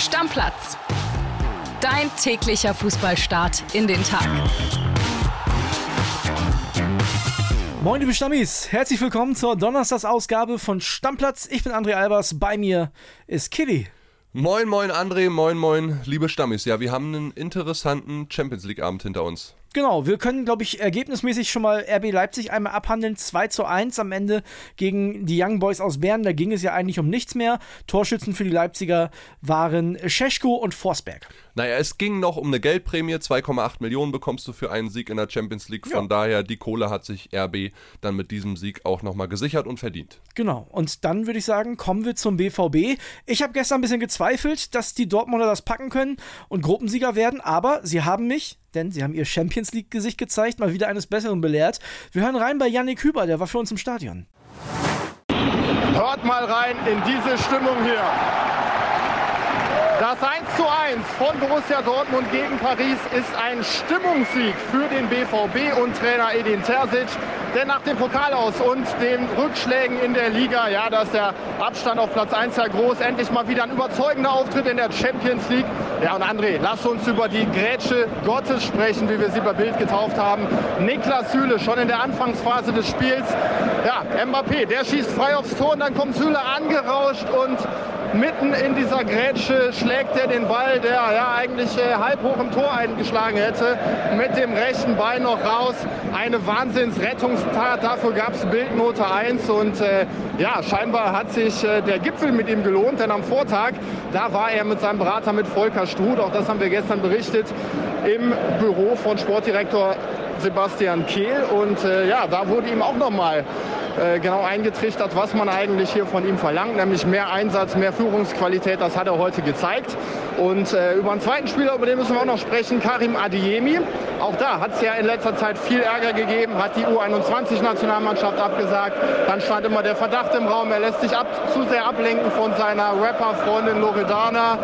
Stammplatz. Dein täglicher Fußballstart in den Tag. Moin, liebe Stammis. Herzlich willkommen zur Donnerstagsausgabe von Stammplatz. Ich bin André Albers. Bei mir ist Kitty. Moin, moin, André. Moin, moin, liebe Stammis. Ja, wir haben einen interessanten Champions League-Abend hinter uns. Genau, wir können, glaube ich, ergebnismäßig schon mal RB Leipzig einmal abhandeln. 2 zu 1 am Ende gegen die Young Boys aus Bern. Da ging es ja eigentlich um nichts mehr. Torschützen für die Leipziger waren Scheschko und Forsberg. Naja, es ging noch um eine Geldprämie. 2,8 Millionen bekommst du für einen Sieg in der Champions League. Von ja. daher, die Kohle hat sich RB dann mit diesem Sieg auch nochmal gesichert und verdient. Genau, und dann würde ich sagen, kommen wir zum BVB. Ich habe gestern ein bisschen gezweifelt, dass die Dortmunder das packen können und Gruppensieger werden, aber sie haben mich denn sie haben ihr Champions League-Gesicht gezeigt, mal wieder eines Besseren belehrt. Wir hören rein bei Yannick Hüber, der war für uns im Stadion. Hört mal rein in diese Stimmung hier. Das 1 zu 1 von Borussia Dortmund gegen Paris ist ein Stimmungssieg für den BVB und Trainer Edin Terzic. Denn nach dem Pokal aus und den Rückschlägen in der Liga, ja, da ist der Abstand auf Platz 1 ja groß. Endlich mal wieder ein überzeugender Auftritt in der Champions League. Ja, und André, lass uns über die Grätsche Gottes sprechen, wie wir sie bei Bild getauft haben. Niklas Süle schon in der Anfangsphase des Spiels. Ja, Mbappé, der schießt frei aufs Tor und dann kommt Süle angerauscht und mitten in dieser Grätsche schlägt er den Ball, der ja eigentlich äh, halb hoch im Tor eingeschlagen hätte, mit dem rechten Bein noch raus. Eine Wahnsinnsrettungstat, dafür gab es Bildnote 1 und äh, ja, scheinbar hat sich äh, der Gipfel mit ihm gelohnt, denn am Vortag, da war er mit seinem Berater mit Volker Struth, auch das haben wir gestern berichtet, im Büro von Sportdirektor Sebastian Kehl. Und äh, ja, da wurde ihm auch nochmal genau eingetrichtert, was man eigentlich hier von ihm verlangt, nämlich mehr Einsatz, mehr Führungsqualität. Das hat er heute gezeigt. Und äh, über einen zweiten Spieler, über den müssen wir auch noch sprechen, Karim Adiemi. Auch da hat es ja in letzter Zeit viel Ärger gegeben, hat die U21-Nationalmannschaft abgesagt. Dann stand immer der Verdacht im Raum, er lässt sich ab, zu sehr ablenken von seiner Rapper-Freundin Loredana.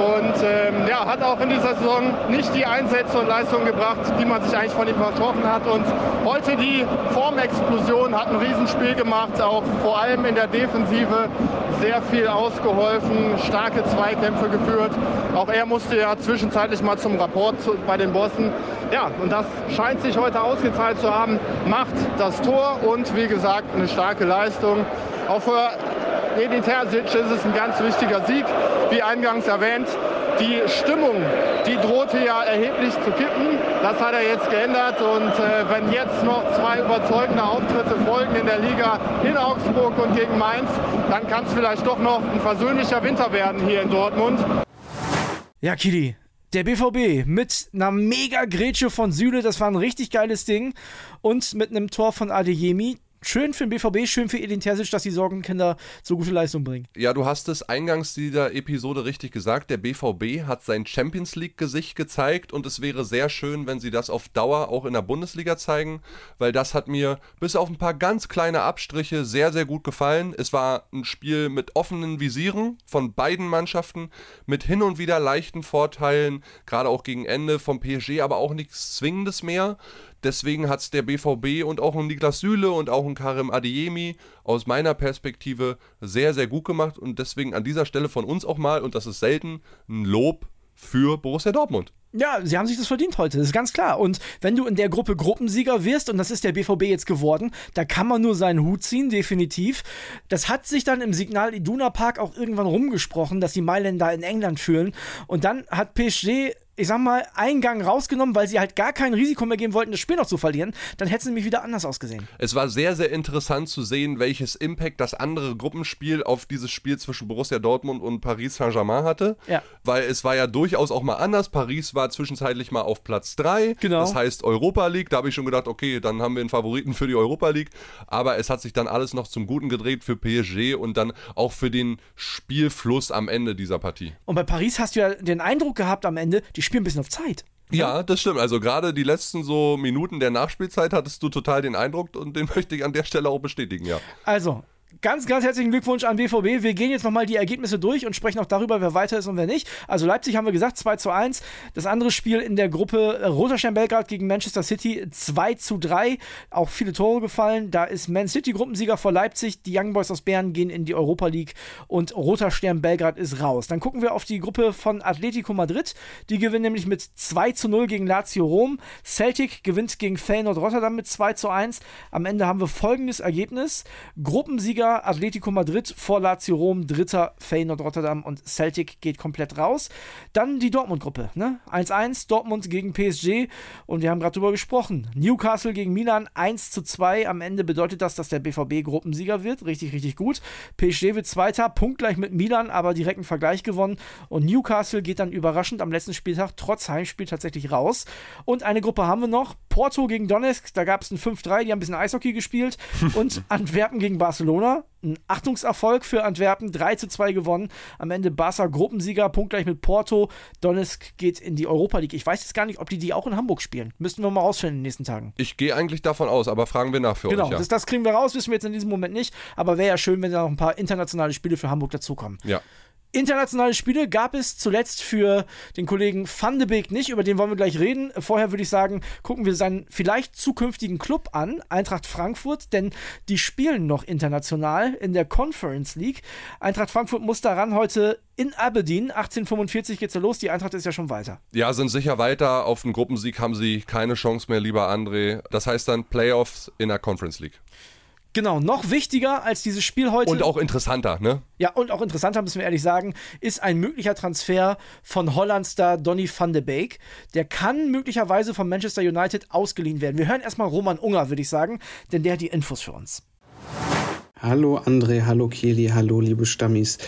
Und ähm, ja, hat auch in dieser Saison nicht die Einsätze und Leistungen gebracht, die man sich eigentlich von ihm versprochen hat. Und heute die Formexplosion hat ein Riesenspiel gemacht, auch vor allem in der Defensive sehr viel ausgeholfen, starke Zweikämpfe geführt. Auch er musste ja zwischenzeitlich mal zum Rapport bei den Bossen. Ja, und das scheint sich heute ausgezahlt zu haben. Macht das Tor und wie gesagt eine starke Leistung. Auch für Edin Terzic ist es ein ganz wichtiger Sieg, wie eingangs erwähnt. Die Stimmung, die drohte ja erheblich zu kippen. Das hat er jetzt geändert. Und äh, wenn jetzt noch zwei überzeugende Auftritte folgen in der Liga in Augsburg und gegen Mainz, dann kann es vielleicht doch noch ein versöhnlicher Winter werden hier in Dortmund. Ja, Kili, der BVB mit einer mega Grätsche von Süle, das war ein richtig geiles Ding. Und mit einem Tor von Adeyemi, schön für den BVB, schön für Edin Terzic, dass die Sorgenkinder so gute Leistung bringen. Ja, du hast es eingangs dieser Episode richtig gesagt. Der BVB hat sein Champions League-Gesicht gezeigt und es wäre sehr schön, wenn sie das auf Dauer auch in der Bundesliga zeigen, weil das hat mir bis auf ein paar ganz kleine Abstriche sehr, sehr gut gefallen. Es war ein Spiel mit offenen Visieren von beiden Mannschaften, mit hin und wieder leichten Vorteilen, gerade auch gegen Ende vom PSG, aber auch nichts Zwingendes mehr. Deswegen hat es der BVB und auch ein Niklas Süle und auch ein Karim Adiemi aus meiner Perspektive sehr, sehr gut gemacht. Und deswegen an dieser Stelle von uns auch mal, und das ist selten, ein Lob für Borussia Dortmund. Ja, sie haben sich das verdient heute, das ist ganz klar. Und wenn du in der Gruppe Gruppensieger wirst, und das ist der BVB jetzt geworden, da kann man nur seinen Hut ziehen, definitiv. Das hat sich dann im Signal Iduna Park auch irgendwann rumgesprochen, dass die Mailänder in England fühlen. Und dann hat PSG ich sag mal, Eingang rausgenommen, weil sie halt gar kein Risiko mehr geben wollten, das Spiel noch zu verlieren, dann hätte es nämlich wieder anders ausgesehen. Es war sehr, sehr interessant zu sehen, welches Impact das andere Gruppenspiel auf dieses Spiel zwischen Borussia Dortmund und Paris Saint-Germain hatte. Ja. Weil es war ja durchaus auch mal anders. Paris war zwischenzeitlich mal auf Platz 3. Genau. Das heißt Europa League. Da habe ich schon gedacht, okay, dann haben wir einen Favoriten für die Europa League. Aber es hat sich dann alles noch zum Guten gedreht für PSG und dann auch für den Spielfluss am Ende dieser Partie. Und bei Paris hast du ja den Eindruck gehabt am Ende, die spielen ein bisschen auf Zeit. Ja, das stimmt. Also gerade die letzten so Minuten der Nachspielzeit hattest du total den Eindruck und den möchte ich an der Stelle auch bestätigen, ja. Also, ganz, ganz herzlichen Glückwunsch an BVB. Wir gehen jetzt nochmal die Ergebnisse durch und sprechen auch darüber, wer weiter ist und wer nicht. Also Leipzig haben wir gesagt, 2 zu 1. Das andere Spiel in der Gruppe äh, Roter Stern Belgrad gegen Manchester City 2 zu 3. Auch viele Tore gefallen. Da ist Man City Gruppensieger vor Leipzig. Die Young Boys aus Bern gehen in die Europa League und Roter Stern Belgrad ist raus. Dann gucken wir auf die Gruppe von Atletico Madrid. Die gewinnen nämlich mit 2 zu 0 gegen Lazio Rom. Celtic gewinnt gegen Feyenoord Rotterdam mit 2 zu 1. Am Ende haben wir folgendes Ergebnis. Gruppensieger Atletico Madrid vor Lazio Rom, Dritter Feyenoord Rotterdam und Celtic geht komplett raus. Dann die Dortmund-Gruppe, ne? 1-1, Dortmund gegen PSG und wir haben gerade drüber gesprochen. Newcastle gegen Milan 1 zu 2. Am Ende bedeutet das, dass der BVB Gruppensieger wird. Richtig, richtig gut. PSG wird Zweiter, punktgleich mit Milan, aber direkten Vergleich gewonnen. Und Newcastle geht dann überraschend am letzten Spieltag trotz Heimspiel tatsächlich raus. Und eine Gruppe haben wir noch. Porto gegen Donetsk, da gab es ein 5-3, die haben ein bisschen Eishockey gespielt. Und Antwerpen gegen Barcelona, ein Achtungserfolg für Antwerpen, 3 zu 2 gewonnen. Am Ende Barca Gruppensieger, punktgleich mit Porto. Donetsk geht in die Europa League. Ich weiß jetzt gar nicht, ob die die auch in Hamburg spielen. Müssten wir mal rausfinden in den nächsten Tagen. Ich gehe eigentlich davon aus, aber fragen wir nach für genau, euch. Genau, ja. das, das kriegen wir raus, wissen wir jetzt in diesem Moment nicht. Aber wäre ja schön, wenn da noch ein paar internationale Spiele für Hamburg dazukommen. Ja. Internationale Spiele gab es zuletzt für den Kollegen Van de Beek nicht, über den wollen wir gleich reden. Vorher würde ich sagen, gucken wir seinen vielleicht zukünftigen Club an, Eintracht Frankfurt, denn die spielen noch international in der Conference League. Eintracht Frankfurt muss daran heute in Aberdeen. 1845 geht's ja los, die Eintracht ist ja schon weiter. Ja, sind sicher weiter. Auf den Gruppensieg haben sie keine Chance mehr, lieber André. Das heißt dann Playoffs in der Conference League. Genau, noch wichtiger als dieses Spiel heute. Und auch interessanter, ne? Ja, und auch interessanter, müssen wir ehrlich sagen, ist ein möglicher Transfer von Hollandstar Donny van de Beek. Der kann möglicherweise von Manchester United ausgeliehen werden. Wir hören erstmal Roman Unger, würde ich sagen, denn der hat die Infos für uns. Hallo André, hallo Kili, hallo liebe Stammis.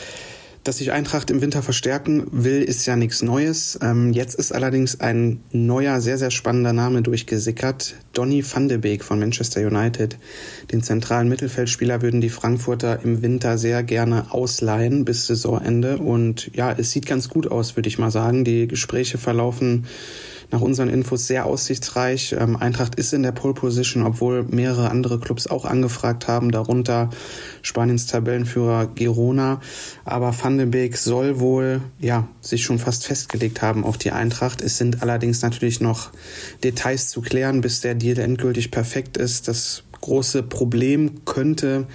Dass sich Eintracht im Winter verstärken will, ist ja nichts Neues. Ähm, jetzt ist allerdings ein neuer, sehr, sehr spannender Name durchgesickert. Donny van de Beek von Manchester United. Den zentralen Mittelfeldspieler würden die Frankfurter im Winter sehr gerne ausleihen bis Saisonende. Und ja, es sieht ganz gut aus, würde ich mal sagen. Die Gespräche verlaufen nach unseren Infos sehr aussichtsreich. Ähm, Eintracht ist in der Pole Position, obwohl mehrere andere Clubs auch angefragt haben, darunter Spaniens Tabellenführer Girona. Aber Van de Beek soll wohl ja sich schon fast festgelegt haben auf die Eintracht. Es sind allerdings natürlich noch Details zu klären, bis der Deal endgültig perfekt ist. Das große Problem könnte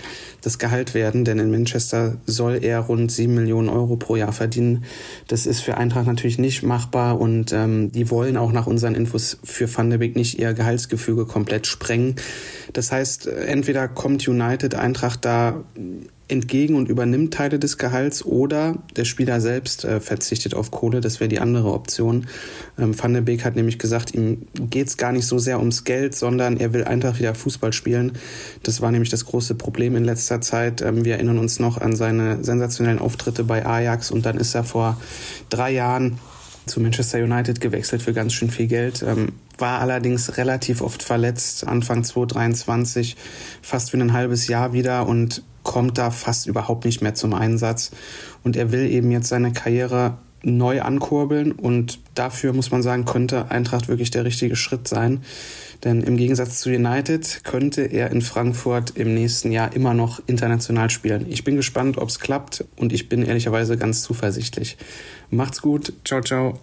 das Gehalt werden, denn in Manchester soll er rund sieben Millionen Euro pro Jahr verdienen. Das ist für Eintracht natürlich nicht machbar und ähm, die wollen auch nach unseren Infos für Van der Beek nicht ihr Gehaltsgefüge komplett sprengen. Das heißt, entweder kommt United Eintracht da entgegen und übernimmt Teile des Gehalts oder der Spieler selbst äh, verzichtet auf Kohle. Das wäre die andere Option. Ähm, Van der Beek hat nämlich gesagt, ihm geht es gar nicht so sehr ums Geld, sondern er will einfach wieder Fußball spielen. Das war nämlich das große Problem in letzter Zeit. Ähm, wir erinnern uns noch an seine sensationellen Auftritte bei Ajax und dann ist er vor drei Jahren zu Manchester United gewechselt für ganz schön viel Geld. Ähm, war allerdings relativ oft verletzt, Anfang 2023, fast für ein halbes Jahr wieder und kommt da fast überhaupt nicht mehr zum Einsatz. Und er will eben jetzt seine Karriere neu ankurbeln und dafür muss man sagen, könnte Eintracht wirklich der richtige Schritt sein. Denn im Gegensatz zu United könnte er in Frankfurt im nächsten Jahr immer noch international spielen. Ich bin gespannt, ob es klappt und ich bin ehrlicherweise ganz zuversichtlich. Macht's gut. Ciao, ciao.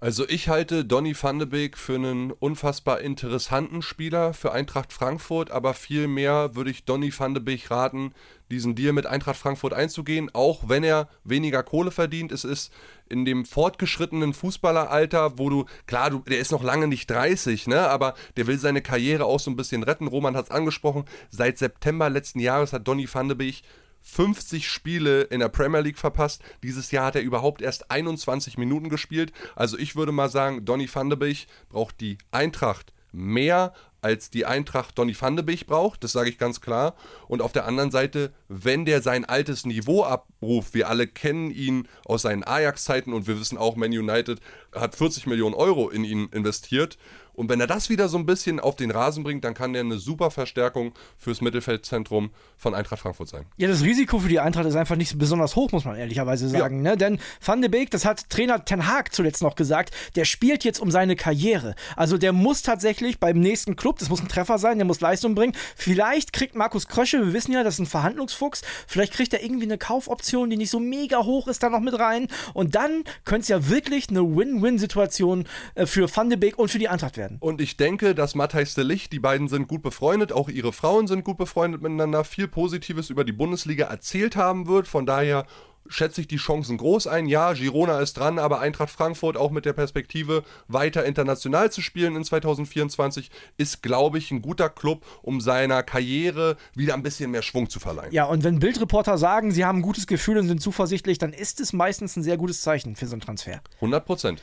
Also ich halte Donny van de Beek für einen unfassbar interessanten Spieler für Eintracht Frankfurt, aber viel mehr würde ich Donny van de Beek raten, diesen Deal mit Eintracht Frankfurt einzugehen, auch wenn er weniger Kohle verdient. Es ist in dem fortgeschrittenen Fußballeralter, wo du, klar, du, der ist noch lange nicht 30, ne, aber der will seine Karriere auch so ein bisschen retten. Roman hat es angesprochen, seit September letzten Jahres hat Donny van de Beek 50 Spiele in der Premier League verpasst. Dieses Jahr hat er überhaupt erst 21 Minuten gespielt. Also ich würde mal sagen, Donny van de Beek braucht die Eintracht mehr als die Eintracht Donny van de Beek braucht, das sage ich ganz klar. Und auf der anderen Seite, wenn der sein altes Niveau abruft, wir alle kennen ihn aus seinen Ajax-Zeiten und wir wissen auch, Man United hat 40 Millionen Euro in ihn investiert Und wenn er das wieder so ein bisschen auf den Rasen bringt, dann kann der eine super Verstärkung fürs Mittelfeldzentrum von Eintracht Frankfurt sein. Ja, das Risiko für die Eintracht ist einfach nicht besonders hoch, muss man ehrlicherweise sagen. Ja. Ne? Denn Van de Beek, das hat Trainer Ten Haag zuletzt noch gesagt, der spielt jetzt um seine Karriere. Also der muss tatsächlich beim nächsten Club, das muss ein Treffer sein, der muss Leistung bringen. Vielleicht kriegt Markus Krösche, wir wissen ja, das ist ein Verhandlungsfuchs, vielleicht kriegt er irgendwie eine Kaufoption, die nicht so mega hoch ist, da noch mit rein. Und dann könnte es ja wirklich eine Win-Win-Situation äh, für Van de Beek und für die Eintracht werden. Und ich denke, dass Matthijs de Licht, die beiden sind gut befreundet, auch ihre Frauen sind gut befreundet miteinander, viel Positives über die Bundesliga erzählt haben wird. Von daher schätze ich die Chancen groß ein. Ja, Girona ist dran, aber Eintracht Frankfurt auch mit der Perspektive, weiter international zu spielen in 2024, ist, glaube ich, ein guter Club, um seiner Karriere wieder ein bisschen mehr Schwung zu verleihen. Ja, und wenn Bildreporter sagen, sie haben ein gutes Gefühl und sind zuversichtlich, dann ist es meistens ein sehr gutes Zeichen für so einen Transfer. 100 Prozent.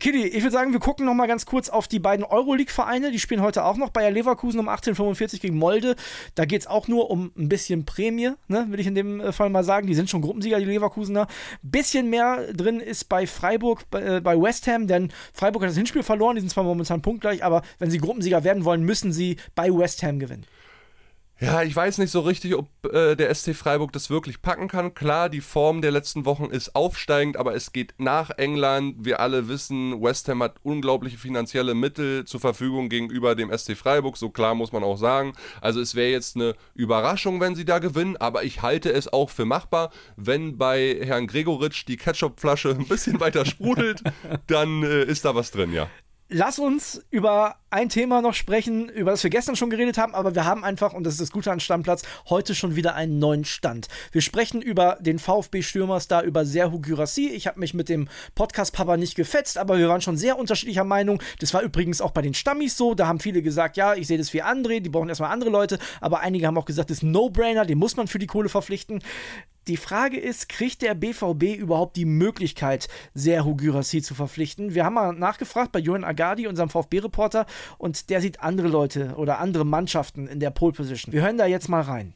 Kitty, ich würde sagen, wir gucken noch mal ganz kurz auf die beiden Euroleague-Vereine. Die spielen heute auch noch. Bayer Leverkusen um 1845 gegen Molde. Da geht es auch nur um ein bisschen Prämie, ne, will ich in dem äh, Fall mal sagen. Die sind schon Gruppensieger, die Leverkusener. Bisschen mehr drin ist bei Freiburg, bei, äh, bei West Ham, denn Freiburg hat das Hinspiel verloren. Die sind zwar momentan punktgleich, aber wenn sie Gruppensieger werden wollen, müssen sie bei West Ham gewinnen. Ja, ich weiß nicht so richtig, ob äh, der SC Freiburg das wirklich packen kann. Klar, die Form der letzten Wochen ist aufsteigend, aber es geht nach England. Wir alle wissen, West Ham hat unglaubliche finanzielle Mittel zur Verfügung gegenüber dem SC Freiburg. So klar muss man auch sagen. Also es wäre jetzt eine Überraschung, wenn sie da gewinnen, aber ich halte es auch für machbar. Wenn bei Herrn Gregoritsch die Ketchupflasche ein bisschen weiter sprudelt, dann äh, ist da was drin, ja. Lass uns über ein Thema noch sprechen, über das wir gestern schon geredet haben, aber wir haben einfach, und das ist das Gute an Stammplatz, heute schon wieder einen neuen Stand. Wir sprechen über den VfB-Stürmerstar, über Serhu Gyrassi. Ich habe mich mit dem Podcast-Papa nicht gefetzt, aber wir waren schon sehr unterschiedlicher Meinung. Das war übrigens auch bei den Stammis so. Da haben viele gesagt, ja, ich sehe das wie André, die brauchen erstmal andere Leute, aber einige haben auch gesagt, das ist No-Brainer, den muss man für die Kohle verpflichten. Die Frage ist, kriegt der BVB überhaupt die Möglichkeit, Serhu Gyrassi zu verpflichten? Wir haben mal nachgefragt bei Johan Agadi, unserem VfB-Reporter, und der sieht andere Leute oder andere Mannschaften in der Pole Position. Wir hören da jetzt mal rein.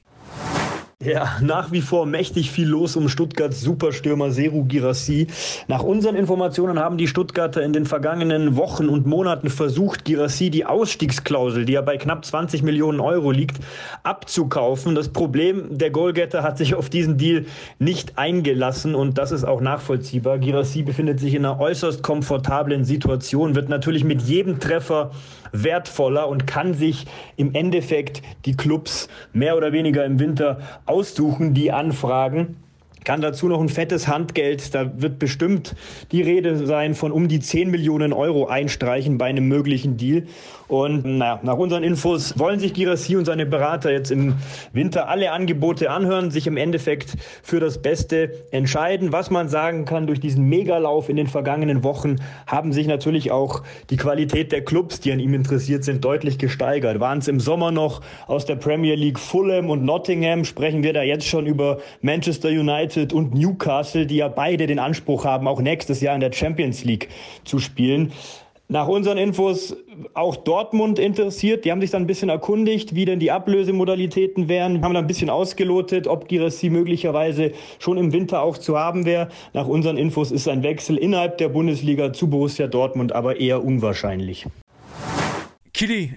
Ja, nach wie vor mächtig viel los um Stuttgarts Superstürmer Seru Girassi. Nach unseren Informationen haben die Stuttgarter in den vergangenen Wochen und Monaten versucht, Girassi die Ausstiegsklausel, die ja bei knapp 20 Millionen Euro liegt, abzukaufen. Das Problem, der Goalgetter hat sich auf diesen Deal nicht eingelassen und das ist auch nachvollziehbar. Girassi befindet sich in einer äußerst komfortablen Situation, wird natürlich mit jedem Treffer wertvoller und kann sich im Endeffekt die Clubs mehr oder weniger im Winter aussuchen, die anfragen kann dazu noch ein fettes Handgeld, da wird bestimmt die Rede sein von um die 10 Millionen Euro einstreichen bei einem möglichen Deal. Und naja, nach unseren Infos wollen sich Girassi und seine Berater jetzt im Winter alle Angebote anhören, sich im Endeffekt für das Beste entscheiden. Was man sagen kann, durch diesen Megalauf in den vergangenen Wochen haben sich natürlich auch die Qualität der Clubs, die an ihm interessiert sind, deutlich gesteigert. Waren es im Sommer noch aus der Premier League Fulham und Nottingham, sprechen wir da jetzt schon über Manchester United und Newcastle, die ja beide den Anspruch haben, auch nächstes Jahr in der Champions League zu spielen. Nach unseren Infos auch Dortmund interessiert. Die haben sich dann ein bisschen erkundigt, wie denn die Ablösemodalitäten wären. Haben dann ein bisschen ausgelotet, ob Girassi möglicherweise schon im Winter auch zu haben wäre. Nach unseren Infos ist ein Wechsel innerhalb der Bundesliga zu Borussia Dortmund aber eher unwahrscheinlich. Kili,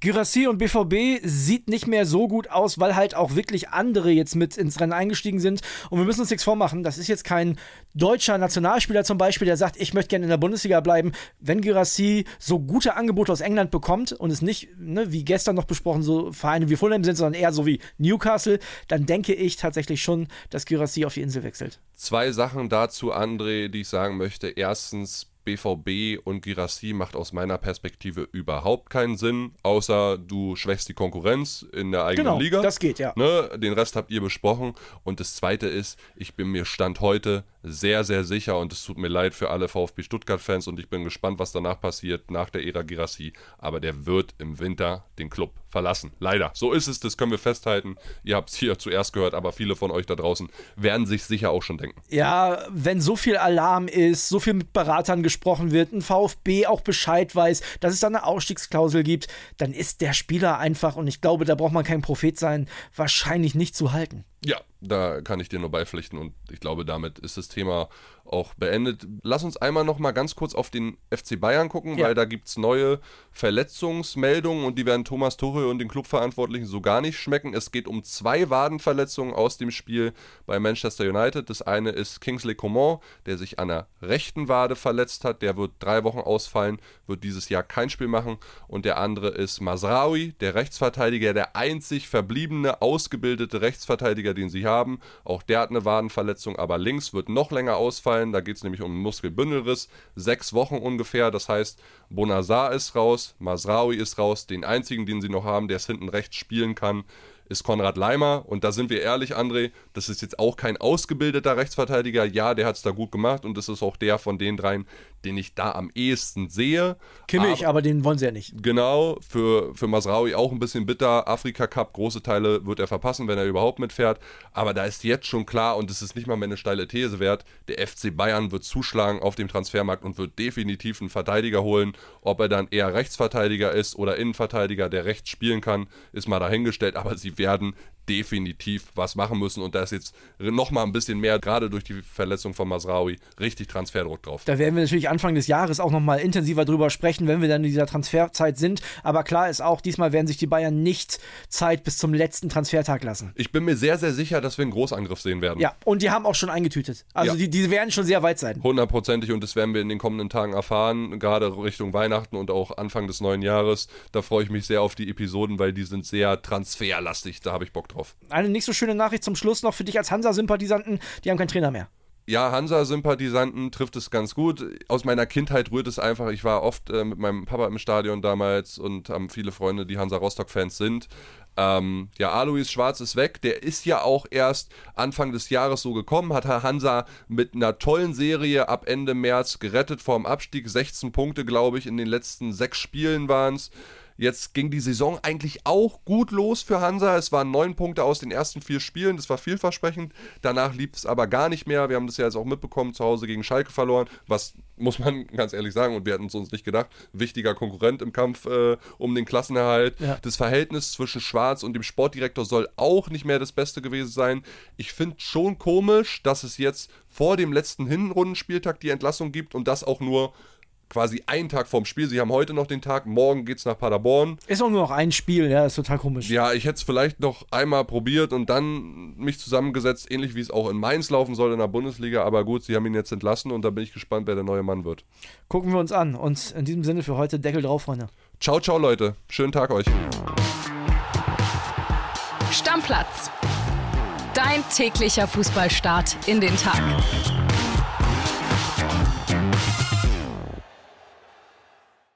Gyrassi und BVB sieht nicht mehr so gut aus, weil halt auch wirklich andere jetzt mit ins Rennen eingestiegen sind. Und wir müssen uns nichts vormachen. Das ist jetzt kein deutscher Nationalspieler zum Beispiel, der sagt, ich möchte gerne in der Bundesliga bleiben. Wenn Gyrassi so gute Angebote aus England bekommt und es nicht, ne, wie gestern noch besprochen, so Vereine wie Fulham sind, sondern eher so wie Newcastle, dann denke ich tatsächlich schon, dass Gyrassi auf die Insel wechselt. Zwei Sachen dazu, André, die ich sagen möchte. Erstens, BVB und Girassi macht aus meiner Perspektive überhaupt keinen Sinn, außer du schwächst die Konkurrenz in der eigenen genau, Liga. Das geht, ja. Ne? Den Rest habt ihr besprochen. Und das zweite ist, ich bin mir Stand heute sehr, sehr sicher und es tut mir leid für alle VfB Stuttgart-Fans und ich bin gespannt, was danach passiert, nach der Ära Girassi. Aber der wird im Winter den Club verlassen. Leider. So ist es, das können wir festhalten. Ihr habt es hier zuerst gehört, aber viele von euch da draußen werden sich sicher auch schon denken. Ja, wenn so viel Alarm ist, so viel mit Beratern gesprochen wird, ein VfB auch Bescheid weiß, dass es da eine Ausstiegsklausel gibt, dann ist der Spieler einfach, und ich glaube, da braucht man kein Prophet sein, wahrscheinlich nicht zu halten. Ja, da kann ich dir nur beipflichten und ich glaube, damit ist das Thema auch beendet. Lass uns einmal noch mal ganz kurz auf den FC Bayern gucken, ja. weil da gibt es neue Verletzungsmeldungen und die werden Thomas Tuchel und den Clubverantwortlichen so gar nicht schmecken. Es geht um zwei Wadenverletzungen aus dem Spiel bei Manchester United. Das eine ist Kingsley Coman, der sich an der rechten Wade verletzt hat. Der wird drei Wochen ausfallen, wird dieses Jahr kein Spiel machen. Und der andere ist Masraoui, der Rechtsverteidiger, der einzig verbliebene, ausgebildete Rechtsverteidiger, den sie haben. Auch der hat eine Wadenverletzung, aber links wird noch länger ausfallen ausfallen. Da geht es nämlich um einen Muskelbündelriss. Sechs Wochen ungefähr. Das heißt, Bonazar ist raus, Masraoui ist raus. Den einzigen, den sie noch haben, der es hinten rechts spielen kann, ist Konrad Leimer. Und da sind wir ehrlich, André, das ist jetzt auch kein ausgebildeter Rechtsverteidiger. Ja, der hat es da gut gemacht und das ist auch der von den dreien, den ich da am ehesten sehe. Kimmich, aber, aber, den wollen sie ja nicht. Genau, für, für Masraui auch ein bisschen bitter. Afrika Cup, große Teile wird er verpassen, wenn er überhaupt mitfährt. Aber da ist jetzt schon klar, und es ist nicht mal mehr eine steile These wert, der FC Bayern wird zuschlagen auf dem Transfermarkt und wird definitiv einen Verteidiger holen. Ob er dann eher Rechtsverteidiger ist oder Innenverteidiger, der rechts spielen kann, ist mal dahingestellt. Aber sie werden definitiv was machen müssen und da ist jetzt nochmal ein bisschen mehr, gerade durch die Verletzung von Masraui, richtig Transferdruck drauf. Da werden wir natürlich Anfang des Jahres auch nochmal intensiver drüber sprechen, wenn wir dann in dieser Transferzeit sind. Aber klar ist auch, diesmal werden sich die Bayern nicht Zeit bis zum letzten Transfertag lassen. Ich bin mir sehr, sehr sicher, dass wir einen Großangriff sehen werden. Ja, und die haben auch schon eingetütet. Also ja. die, die werden schon sehr weit sein. Hundertprozentig und das werden wir in den kommenden Tagen erfahren, gerade Richtung Weihnachten und auch Anfang des neuen Jahres. Da freue ich mich sehr auf die Episoden, weil die sind sehr transferlastig. Da habe ich Bock drauf drauf. Eine nicht so schöne Nachricht zum Schluss noch für dich als Hansa-Sympathisanten: Die haben keinen Trainer mehr. Ja, Hansa-Sympathisanten trifft es ganz gut. Aus meiner Kindheit rührt es einfach. Ich war oft äh, mit meinem Papa im Stadion damals und haben viele Freunde, die Hansa-Rostock-Fans sind. Ähm, ja, Alois Schwarz ist weg. Der ist ja auch erst Anfang des Jahres so gekommen, hat Hansa mit einer tollen Serie ab Ende März gerettet vor dem Abstieg. 16 Punkte, glaube ich, in den letzten sechs Spielen waren es. Jetzt ging die Saison eigentlich auch gut los für Hansa. Es waren neun Punkte aus den ersten vier Spielen. Das war vielversprechend. Danach lief es aber gar nicht mehr. Wir haben das ja jetzt auch mitbekommen, zu Hause gegen Schalke verloren. Was muss man ganz ehrlich sagen, und wir hatten es uns nicht gedacht, wichtiger Konkurrent im Kampf äh, um den Klassenerhalt. Ja. Das Verhältnis zwischen Schwarz und dem Sportdirektor soll auch nicht mehr das Beste gewesen sein. Ich finde schon komisch, dass es jetzt vor dem letzten Hinrundenspieltag die Entlassung gibt und das auch nur quasi einen Tag vorm Spiel. Sie haben heute noch den Tag, morgen geht es nach Paderborn. Ist auch nur noch ein Spiel, ja, ist total komisch. Ja, ich hätte es vielleicht noch einmal probiert und dann mich zusammengesetzt, ähnlich wie es auch in Mainz laufen soll in der Bundesliga. Aber gut, sie haben ihn jetzt entlassen und da bin ich gespannt, wer der neue Mann wird. Gucken wir uns an und in diesem Sinne für heute Deckel drauf, Freunde. Ciao, ciao, Leute. Schönen Tag euch. Stammplatz. Dein täglicher Fußballstart in den Tag.